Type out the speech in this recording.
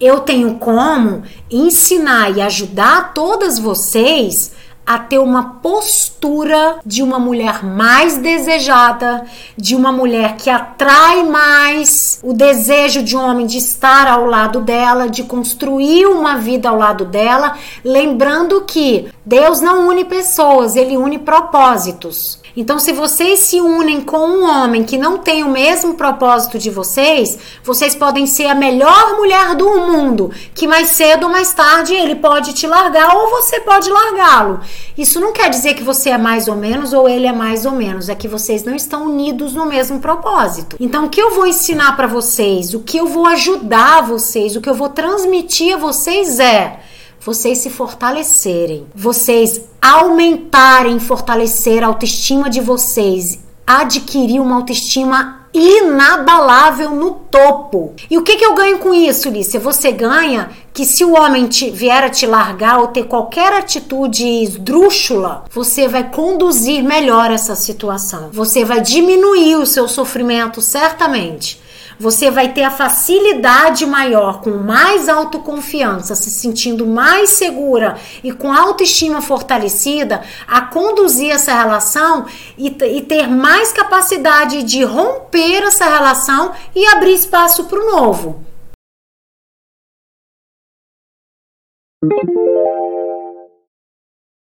eu tenho como ensinar e ajudar todas vocês a ter uma postura de uma mulher mais desejada, de uma mulher que atrai mais o desejo de um homem de estar ao lado dela, de construir uma vida ao lado dela, lembrando que Deus não une pessoas, ele une propósitos. Então, se vocês se unem com um homem que não tem o mesmo propósito de vocês, vocês podem ser a melhor mulher do mundo, que mais cedo ou mais tarde ele pode te largar ou você pode largá-lo. Isso não quer dizer que você é mais ou menos ou ele é mais ou menos, é que vocês não estão unidos no mesmo propósito. Então, o que eu vou ensinar para vocês, o que eu vou ajudar vocês, o que eu vou transmitir a vocês é vocês se fortalecerem, vocês aumentarem, fortalecer a autoestima de vocês, adquirir uma autoestima inabalável no topo. E o que, que eu ganho com isso, Lícia? Você ganha que se o homem te, vier a te largar ou ter qualquer atitude esdrúxula, você vai conduzir melhor essa situação. Você vai diminuir o seu sofrimento, certamente você vai ter a facilidade maior, com mais autoconfiança, se sentindo mais segura e com autoestima fortalecida, a conduzir essa relação e, e ter mais capacidade de romper essa relação e abrir espaço para o novo.